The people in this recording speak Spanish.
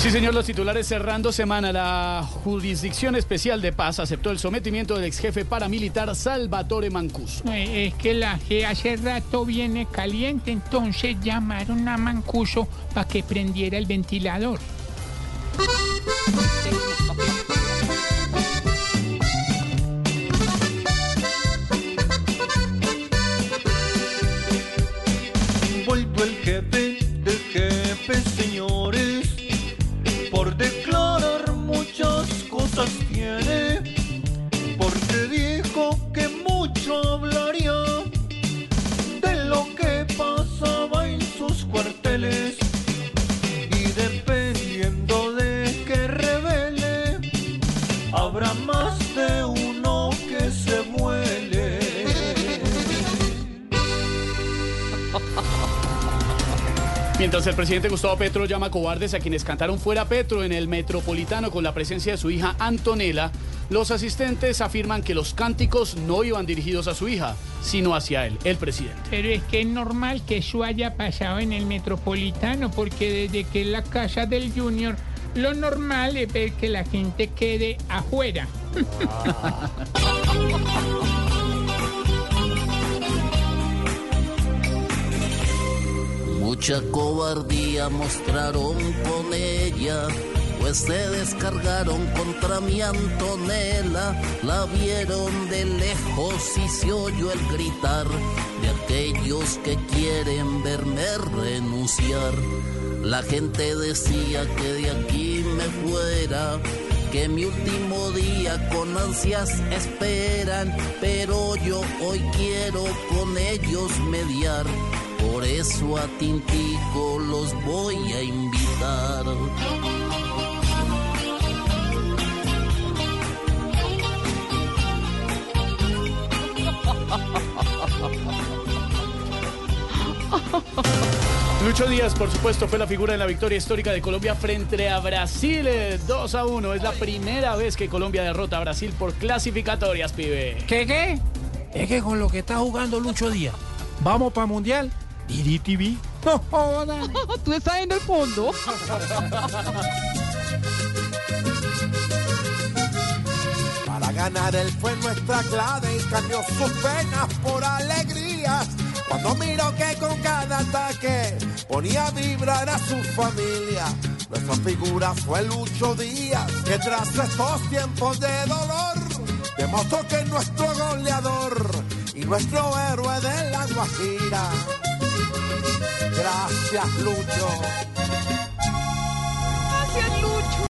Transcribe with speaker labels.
Speaker 1: Sí, señor, los titulares cerrando semana. La Jurisdicción Especial de Paz aceptó el sometimiento del ex jefe paramilitar Salvatore Mancuso.
Speaker 2: Es que la G hace rato viene caliente, entonces llamaron a Mancuso para que prendiera el ventilador.
Speaker 3: Vuelto el jefe de jefes, señores, muchas cosas tiene, porque dijo que mucho hablaría de lo que pasaba en sus cuarteles y dependiendo de que revele, habrá más de uno que se muele.
Speaker 1: Mientras el presidente Gustavo Petro llama cobardes a quienes cantaron fuera Petro en el Metropolitano con la presencia de su hija Antonella, los asistentes afirman que los cánticos no iban dirigidos a su hija, sino hacia él, el presidente.
Speaker 2: Pero es que es normal que eso haya pasado en el Metropolitano, porque desde que es la casa del Junior, lo normal es ver que la gente quede afuera.
Speaker 4: Mucha cobardía mostraron con ella, pues se descargaron contra mi Antonella, la vieron de lejos y se oyó el gritar de aquellos que quieren verme renunciar. La gente decía que de aquí me fuera, que mi último día con ansias esperan, pero yo hoy quiero con ellos mediar. Por eso a Tintico los voy a invitar.
Speaker 1: Lucho Díaz, por supuesto, fue la figura de la victoria histórica de Colombia frente a Brasil. eh, 2 a 1. Es la primera vez que Colombia derrota a Brasil por clasificatorias, pibe.
Speaker 5: ¿Qué qué? Es que con lo que está jugando Lucho Díaz, vamos para Mundial. Didi TV. No jodan.
Speaker 6: Tú estás en el fondo.
Speaker 7: Para ganar él fue nuestra clave y cambió sus penas por alegrías. Cuando miró que con cada ataque ponía a vibrar a su familia. Nuestra figura fue Lucho Díaz, que tras estos tiempos de dolor demostró que es nuestro goleador y nuestro héroe de la Guajira. Gracias, Lucho.